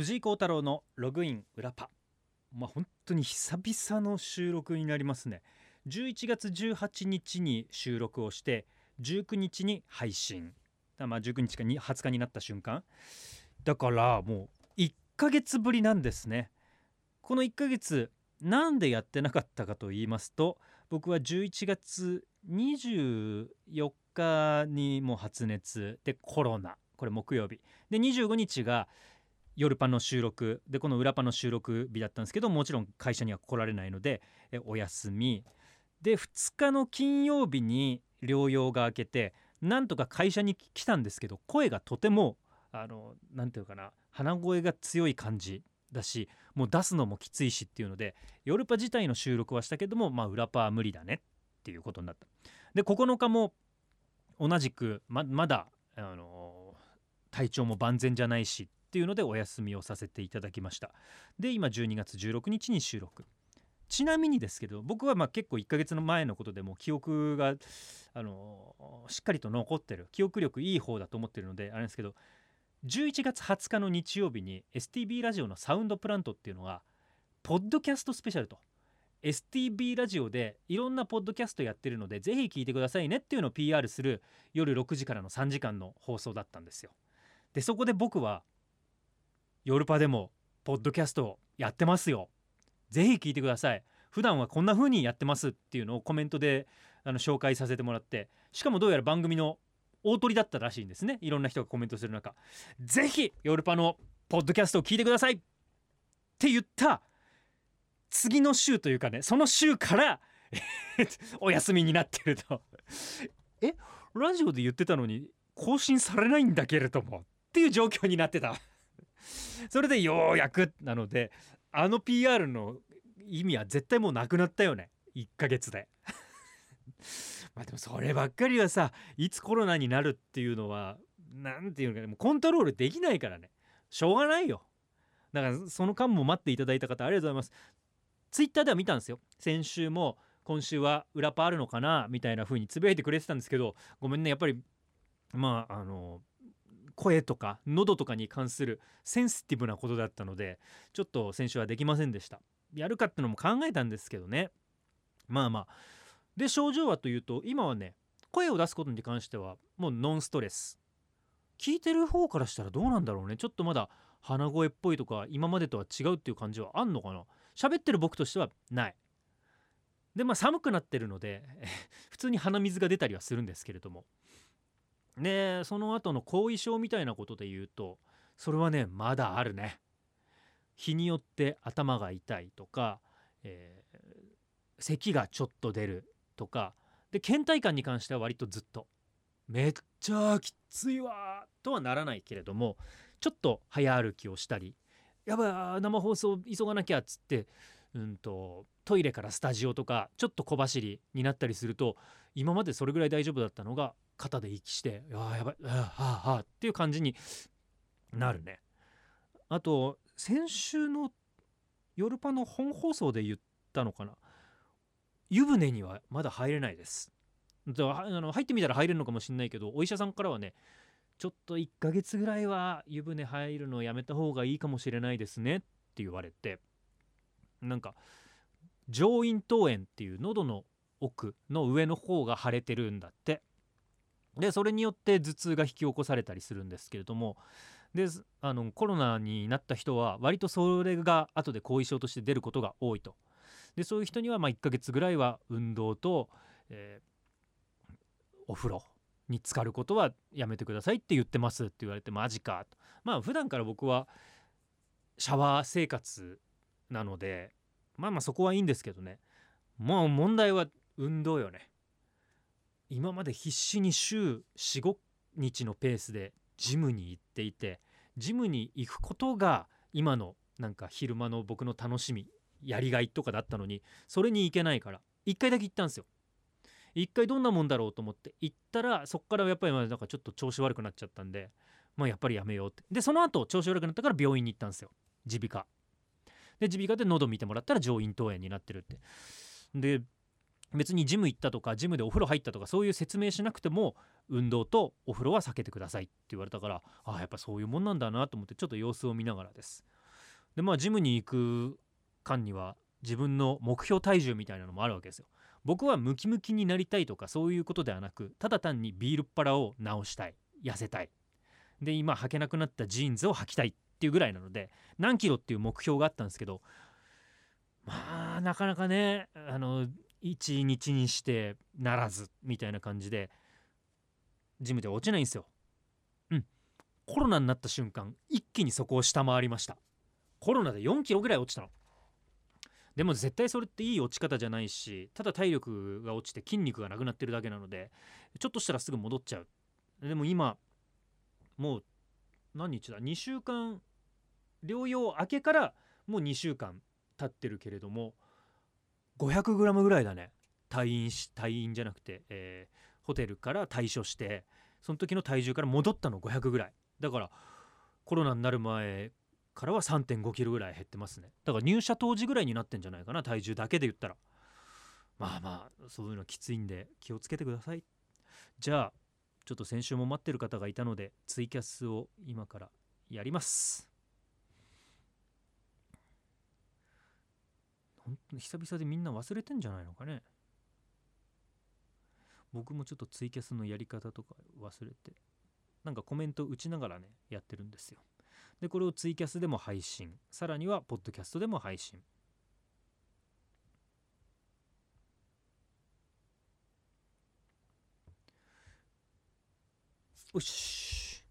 藤井幸太郎のログイン裏パ。まあ本当に久々の収録になりますね。11月18日に収録をして19日に配信。まあ19日か20日になった瞬間。だからもう1ヶ月ぶりなんですね。この1ヶ月なんでやってなかったかと言いますと僕は11月24日にも発熱でコロナ。これ木曜日。で25日が夜パの収録。でこの裏パの収録日だったんですけどもちろん会社には来られないのでお休み。で2日の金曜日に療養が明けてなんとか会社に来たんですけど声がとても何て言うかな鼻声が強い感じだしもう出すのもきついしっていうので夜パ自体の収録はしたけどもまあ裏パは無理だねっていうことになった。で9日も同じくままだあの体調も万全じゃないしっていうのでお休みをさせていただきました。で今12月16日に収録。ちなみにですけど僕はまあ結構1ヶ月の前のことでも記憶があのしっかりと残ってる。記憶力いい方だと思ってるのであれですけど11月20日の日曜日に STB ラジオのサウンドプラントっていうのがポッドキャストスペシャルと。STB ラジオでいろんなポッドキャストやってるのでぜひ聞いてくださいねっていうのを PR する夜6時からの3時間の放送だったんですよ。でそこで僕はヨルパでもポッドキャストやってますよ。ぜひ聞いてください。普段はこんな風にやってますっていうのをコメントであの紹介させてもらってしかもどうやら番組の大鳥だったらしいんですね。いろんな人がコメントする中。ぜひヨルパのポッドキャストを聞いてください。って言った次の週というかねその週から お休みになってると。えラジオで言ってたのに更新されないんだけれどもっていう状況になってた。それでようやくなのであの PR の意味は絶対もうなくなったよね。1ヶ月で。まあでもそればっかりはさいつコロナになるっていうのは何て言うのかねもうコントロールできないからね。しょうがないよ。だからその間も待っていただいた方ありがとうございます。ツイッターでは見たんですよ。先週も今週は裏パあるのかなみたいな風につぶやいてくれてたんですけどごめんねやっぱりまああの声とか喉とかに関するセンシティブなことだったのでちょっと先週はできませんでした。やるかってのも考えたんですけどね。まあまあ。で症状はというと今はね声を出すことに関してはもうノンストレス。聞いてる方からしたらどうなんだろうね。ちょっとまだ鼻声っぽいとか今までとは違うっていう感じはあんのかな。喋ってる僕としてはない。でまあ寒くなってるので 普通に鼻水が出たりはするんですけれども。でその後の後遺症みたいなことで言うとそれはねまだあるね。日によって頭が痛いとか、えー、咳がちょっと出るとか。で倦怠感に関しては割とずっと。めっちゃきついわとはならないけれどもちょっと早歩きをしたりやばい生放送急がなきゃっつって、うんと、トイレからスタジオとかちょっと小走りになったりすると今までそれぐらい大丈夫だったのが肩で息して「ああやばいあはあはあ」っていう感じになるね。あと先週の夜パの本放送で言ったのかな？湯船にはまだ入れないです。あの入ってみたら入れるのかもしれないけどお医者さんからはねちょっと1ヶ月ぐらいは湯船入るのをやめた方がいいかもしれないですねって言われてなんか上咽頭炎っていう喉の奥の上の方が腫れてるんだってでそれによって頭痛が引き起こされたりするんですけれどもであのコロナになった人は割とそれが後で後遺症として出ることが多いと。でそういう人にはま1ヶ月ぐらいは運動と、えー、お風呂に浸かることはやめてくださいって言ってますって言われてマジかと。まあ普段から僕はシャワー生活なのでまあまあそこはいいんですけどね。もう問題は運動よね。今まで必死に週45日のペースでジムに行っていてジムに行くことが今のなんか昼間の僕の楽しみやりがいとかだったのにそれに行けないから。一回だけ行ったんですよ。一回どんなもんだろうと思って行ったらそっからやっぱりなんかちょっと調子悪くなっちゃったんでまあやっぱりやめようって。でその後調子悪くなったから病院に行ったんですよ。耳鼻科。で耳鼻科で喉見てもらったら上咽頭炎になってるって。で別にジム行ったとかジムでお風呂入ったとかそういう説明しなくても運動とお風呂は避けてくださいって言われたからああやっぱそういうもんなんだなと思ってちょっと様子を見ながらです。でまあジムに行く間には自分の目標体重みたいなのもあるわけですよ。僕はムキムキになりたいとかそういうことではなくただ単にビールっ腹を直したい痩せたい。で今履けなくなったジーンズを履きたいっていうぐらいなので何キロっていう目標があったんですけどまあなかなかねあの1日にしてならずみたいな感じでジムで落ちないんですよ。うん。コロナになった瞬間一気にそこを下回りました。コロナで4キロぐらい落ちたの。でも絶対それっていい落ち方じゃないしただ体力が落ちて筋肉がなくなってるだけなのでちょっとしたらすぐ戻っちゃう。でも今もう何日だ？2週間療養明けからもう2週間経ってるけれども 500g ぐらいだね。退院し退院じゃなくて、えー、ホテルから退所してその時の体重から戻ったの500ぐらい。だからコロナになる前からは3 5キロぐらい減ってますね。だから入社当時ぐらいになってんじゃないかな体重だけで言ったら。まあまあそういうのきついんで気をつけてください。じゃあちょっと先週も待ってる方がいたのでツイキャスを今からやります。本当に久々でみんな忘れてんじゃないのかね。僕もちょっとツイキャスのやり方とか忘れてなんかコメント打ちながらねやってるんですよ。でこれをツイキャスでも配信。さらにはポッドキャストでも配信。よし。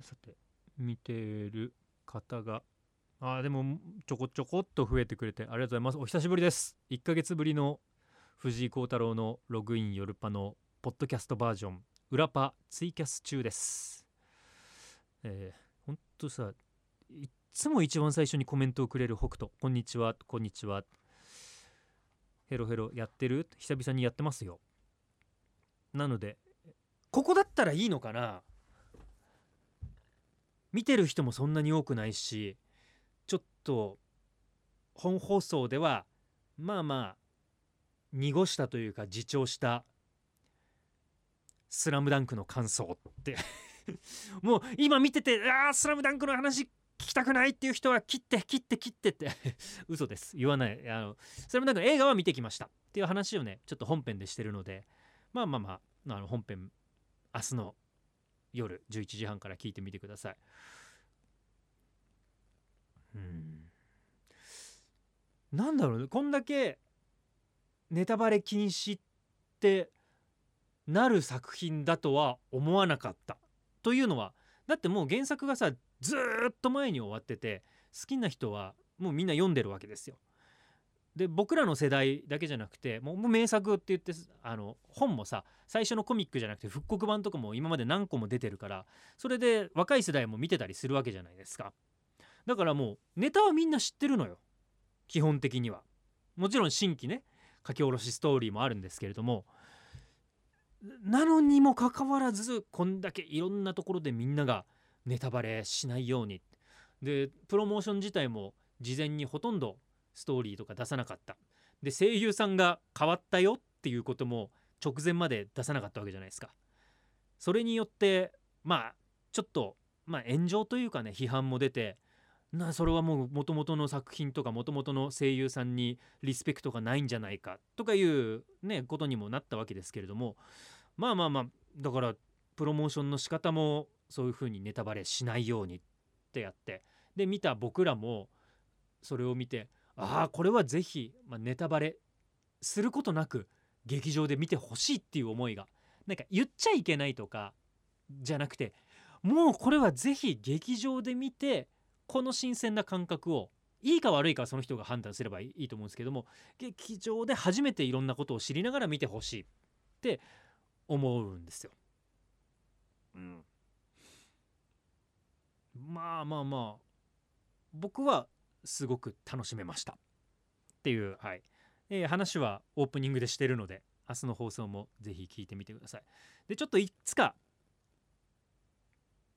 さて見てる方があでもちょこちょこっと増えてくれてありがとうございます。お久しぶりです。1ヶ月ぶりの藤井幸太郎のログイン夜パのポッドキャストバージョン。裏パツイキャス中です。えー、ほんとさいっつも一番最初にコメントをくれる北斗。こんにちは。こんにちは。ヘロヘロやってる？久々にやってますよ。なのでここだったらいいのかな。見てる人もそんなに多くないし。と本放送ではまあまあ濁したというか自重した「スラムダンクの感想って。もう今見てて「ああスラムダンクの話聞きたくないっていう人は切って切って切ってって。嘘です。言わない。あのスラムダンク映画は見てきましたっていう話をねちょっと本編でしてるので。まあまあまああの本編明日の夜11時半から聞いてみてください。うん。なんだろうねこんだけネタバレ禁止ってなる作品だとは思わなかったというのはだってもう原作がさずっと前に終わってて好きな人はもうみんな読んでるわけですよ。で僕らの世代だけじゃなくてもう名作って言ってあの本もさ最初のコミックじゃなくて復刻版とかも今まで何個も出てるからそれで若い世代も見てたりするわけじゃないですか。だからもうネタはみんな知ってるのよ基本的には。もちろん新規ね書き下ろしストーリーもあるんですけれども。なのにもかかわらずこんだけいろんなところでみんながネタバレしないように。でプロモーション自体も事前にほとんどストーリーとか出さなかった。で声優さんが変わったよっていうことも直前まで出さなかったわけじゃないですか。それによってまあちょっとまあ炎上というかね批判も出てなそれはもう元々の作品とか元々の声優さんにリスペクトがないんじゃないかとかいうねことにもなったわけですけれどもまあまあまあだからプロモーションの仕方もそういうふうにネタバレしないようにってやってで見た僕らもそれを見てああこれはぜひ、ま、ネタバレすることなく劇場で見てほしいっていう思いがなんか言っちゃいけないとかじゃなくてもうこれはぜひ劇場で見てこの新鮮な感覚をいいか悪いかはその人が判断すればいいと思うんですけども劇場で初めていろんなことを知りながら見てほしいって思うんですよ。うん、まあまあまあ僕はすごく楽しめましたっていう、はいえー、話はオープニングでしてるので明日の放送もぜひ聞いてみてください。でちょっといつか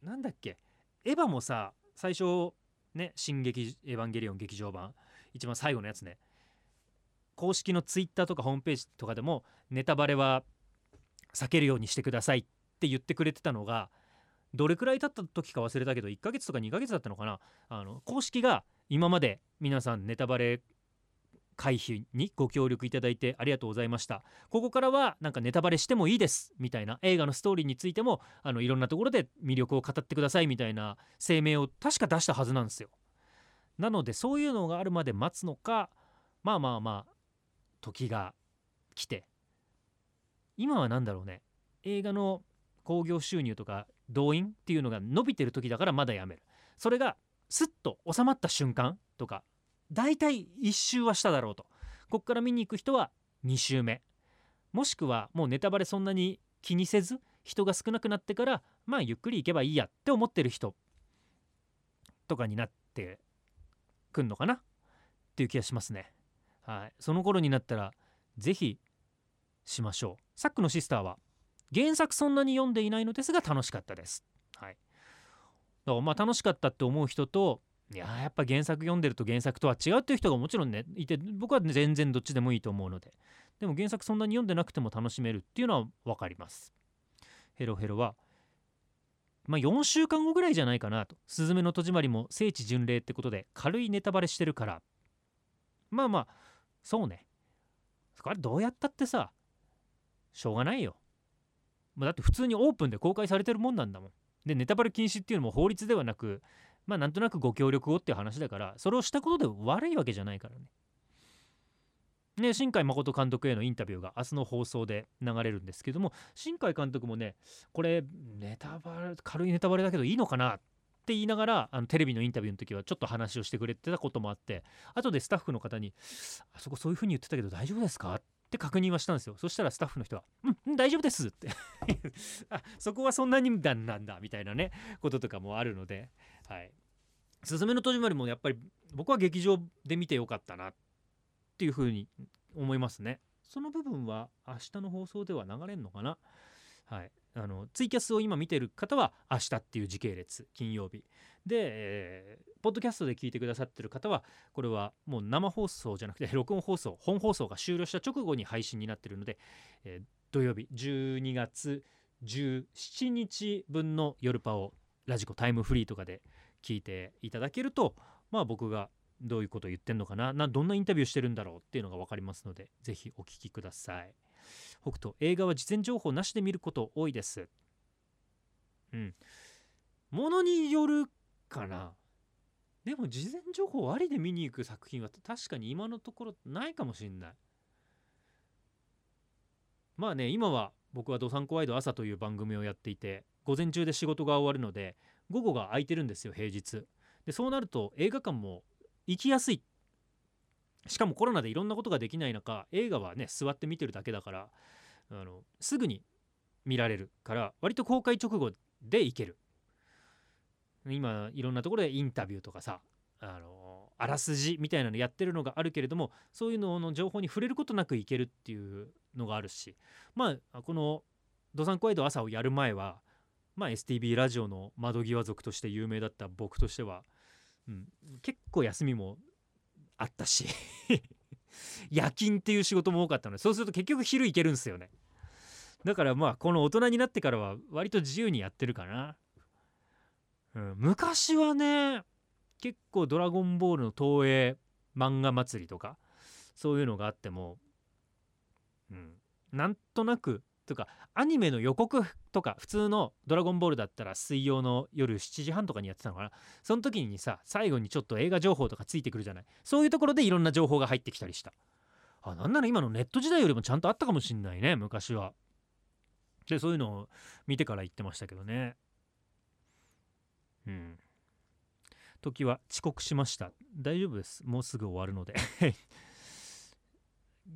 なんだっけエヴァもさ最初ね「進撃エヴァンゲリオン劇場版」一番最後のやつね。公式のツイッターとかホームページとかでもネタバレは避けるようにしてくださいって言ってくれてたのがどれくらい経った時か忘れたけど1ヶ月とか2ヶ月だったのかな。あの公式が今まで皆さんネタバレ回避にご協力いただいてありがとうございました。ここからはなんかネタバレしてもいいですみたいな映画のストーリーについてもあのいろんなところで魅力を語ってくださいみたいな声明を確か出したはずなんですよ。なのでそういうのがあるまで待つのかまあまあまあ時が来て。今は何だろうね。映画の興行収入とか動員っていうのが伸びてる時だからまだやめる。それがスッと収まった瞬間とか大体1周はしただろうと。こっから見に行く人は2周目。もしくはもうネタバレそんなに気にせず人が少なくなってからまあゆっくり行けばいいやって思ってる人とかになってくんのかな？っていう気がしますね。はい。その頃になったら是非しましょう。サックのシスターは原作そんなに読んでいないのですが楽しかったです。はい。だからまあ楽しかったって思う人といややっぱ原作読んでると原作とは違うっていう人がもちろんねいて僕は全然どっちでもいいと思うので。でも原作そんなに読んでなくても楽しめるっていうのは分かります。ヘロヘロはまあ4週間後ぐらいじゃないかなと「すずめの戸締まり」も聖地巡礼ってことで軽いネタバレしてるから。まあまあそうね。これどうやったってさしょうがないよ。だって普通にオープンで公開されてるもんなんだもん。でネタバレ禁止っていうのも法律ではなくまあなんとなくご協力をっていう話だからそれをしたことで悪いわけじゃないからね。ね、新海誠監督へのインタビューが明日の放送で流れるんですけども新海監督もねこれネタバレ軽いネタバレだけどいいのかなって言いながらあのテレビのインタビューの時はちょっと話をしてくれてたこともあって後でスタッフの方に「あそこそういう風に言ってたけど大丈夫ですか?」って確認はしたんですよ。そしたらスタッフの人は「うん大丈夫です」って。あそこはそんなにだなんだみたいなねこととかもあるのではい「すずめの戸締まり」もやっぱり僕は劇場で見てよかったなっていうふうに思いますね。その部分は明日の放送では流れるのかな？はい。あのツイキャスを今見てる方は明日っていう時系列金曜日。で、えー、ポッドキャストで聞いてくださってる方はこれはもう生放送じゃなくて 録音放送本放送が終了した直後に配信になってるので、えー、土曜日12月17日分の夜パをラジコタイムフリーとかで聞いていただけるとまあ僕がどういうこと言ってんのかななどんなインタビューしてるんだろうっていうのが分かりますので是非お聞きください。北斗映画は事前情報なしで見ること多いです。うん。ものによるかな。でも事前情報ありで見に行く作品は確かに今のところないかもしんない。まあね今は僕は「どさんこワイド朝」という番組をやっていて午前中で仕事が終わるので午後が空いてるんですよ平日。でそうなると映画館も行きやすい。しかもコロナでいろんなことができない中映画はね座って見てるだけだからあのすぐに見られるから割と公開直後で行ける。今いろんなところでインタビューとかさあのあらすじみたいなのやってるのがあるけれどもそういうのの情報に触れることなくいけるっていうのがあるしまあこの「ドサンコワイド朝」をやる前はまあ、STB ラジオの窓際族として有名だった僕としては、うん、結構休みもあったし。夜勤っていう仕事も多かったのでそうすると結局昼行けるんですよね。だからまあこの大人になってからは割と自由にやってるかな、うん、昔はね結構「ドラゴンボール」の東映漫画祭りとかそういうのがあっても、うん、なんとなくとかアニメの予告とか普通の「ドラゴンボール」だったら水曜の夜7時半とかにやってたのかな。その時にさ最後にちょっと映画情報とかついてくるじゃない？そういうところでいろんな情報が入ってきたりした。あなんなら今のネット時代よりもちゃんとあったかもしんないね昔は。でそういうのを見てから言ってましたけどね。うん。時は遅刻しました。大丈夫です。もうすぐ終わるので。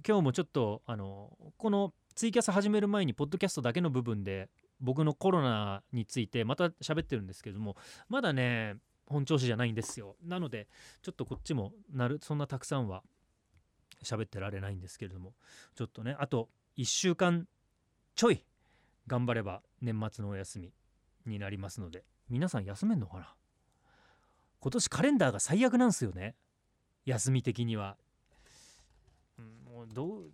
今日もちょっとあのこのツイキャス始める前にポッドキャストだけの部分で僕のコロナについてまた喋ってるんですけどもまだね本調子じゃないんですよ。なのでちょっとこっちもなるそんなたくさんは喋ってられないんですけれどもちょっとねあと1週間ちょい頑張れば年末のお休みになりますので皆さん休めんのかな？今年カレンダーが最悪なんすよね。休み的には、うん、もうどう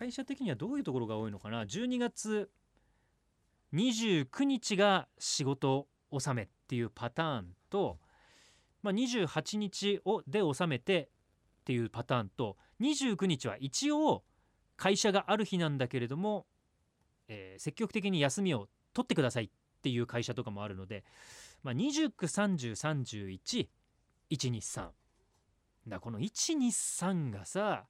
会社的にはどういうところが多いのかな？12月29日が仕事納めっていうパターンと、まあ、28日をで納めてっていうパターンと29日は一応会社がある日なんだけれども、えー積極的に休みを取ってくださいっていう会社とかもあるので、まあ、2930312123だこの123がさ、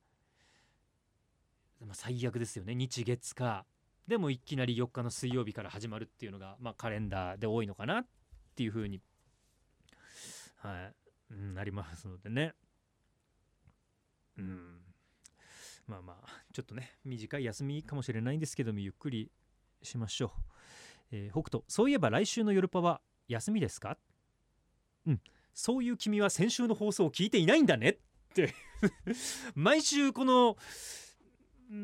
まあ、最悪ですよね。日月か。でもいきなり4日の水曜日から始まるっていうのが、まあ、カレンダーで多いのかなっていうふうに、はい。うん、なりますのでね。うん。まあまあちょっとね短い休みかもしれないんですけどもゆっくりしましょう、えー北斗そういえば来週の夜パは休みですか？うん。そういう君は先週の放送を聞いていないんだねって。毎週この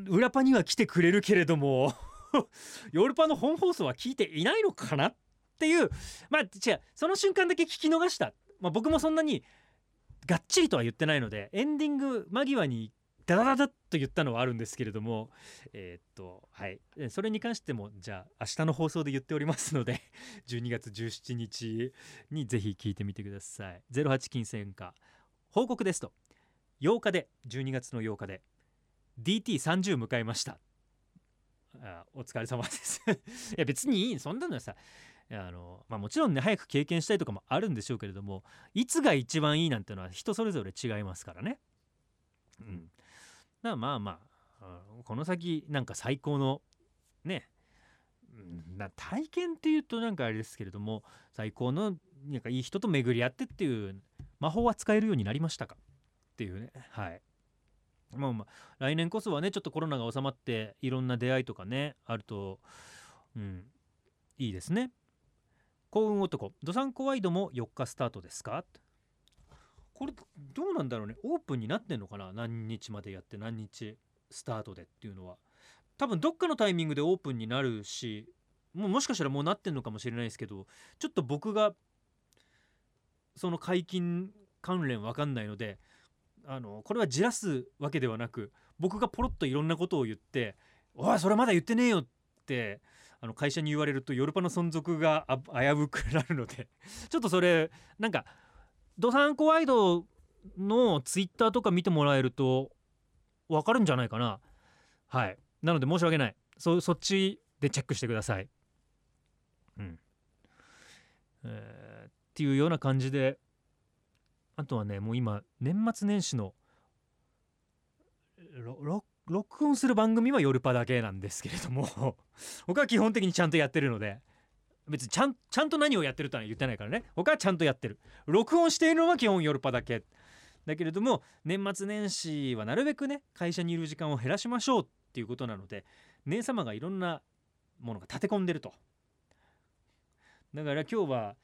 裏パには来てくれるけれども 夜パの本放送は聞いていないのかなっていうまあ違うその瞬間だけ聞き逃した、まあ、僕もそんなにがっちりとは言ってないのでエンディング間際にダダダダッと言ったのはあるんですけれどもえーっとはい。それに関してもじゃあ明日の放送で言っておりますので12月17日にぜひ聞いてみてください。08金銭化報告ですと。8日で12月の8日で。DT30 迎えました。あお疲れ様です。いや別にいいそんなのはさあの、まあ、もちろんね早く経験したいとかもあるんでしょうけれどもいつが一番いいなんてのは人それぞれ違いますからね。うん、だからまあまあこの先なんか最高のねな体験っていうとなんかあれですけれども最高のなんかいい人と巡り合ってっていう魔法は使えるようになりましたか？っていうね。はい。まあまあ来年こそはねちょっとコロナが収まっていろんな出会いとかねあるとうんいいですね。幸運男。ドサンコワイドも4日スタートですか？これどうなんだろうね。オープンになってんのかな？何日までやって何日スタートでっていうのは。多分どっかのタイミングでオープンになるしもうもしかしたらもうなってんのかもしれないですけどちょっと僕がその解禁関連わかんないのであのこれはじらすわけではなく僕がポロッといろんなことを言って「おいそれまだ言ってねえよ」ってあの会社に言われるとヨルパの存続が危うくなるので ちょっとそれなんかドサンコワイドのツイッターとか見てもらえるとわかるんじゃないかな。はい。なので申し訳ない。そそっちでチェックしてください。うん。えーっていうような感じであとはねもう今年末年始の録音する番組は夜パだけなんですけれども 僕は基本的にちゃんとやってるので別にちゃんちゃんと何をやってるとは言ってないからね。僕はちゃんとやってる。録音しているのは基本夜パだけ。だけれども年末年始はなるべくね会社にいる時間を減らしましょうっていうことなので姉様がいろんなものが立て込んでると。だから今日は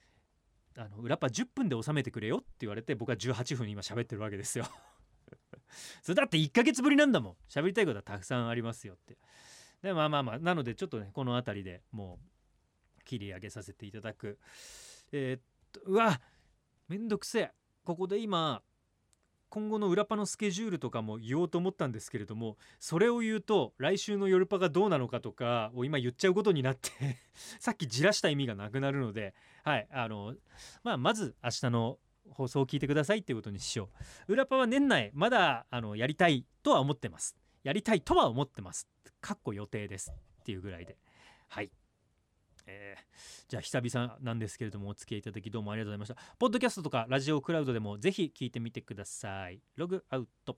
あの裏パ10分で収めてくれよって言われて僕は18分今喋ってるわけですよ。それだって1ヶ月ぶりなんだもん。喋りたいことはたくさんありますよって。でまあまあまあなのでちょっとねこの辺りでもう切り上げさせていただく。えーっとうわめんどくせえ。ここで今今後の裏パのスケジュールとかも言おうと思ったんですけれどもそれを言うと来週の夜パがどうなのかとかを今言っちゃうことになって さっきじらした意味がなくなるのではいあのまあまず明日の放送を聞いてくださいっていうことにしよう。裏パは年内まだあのやりたいとは思ってます。やりたいとは思ってます。かっこ予定です。っていうぐらいで。はい。えーじゃあ久々なんですけれどもお付き合いいただきどうもありがとうございました。ポッドキャストとかラジオクラウドでもぜひ聞いてみてください。ログアウト。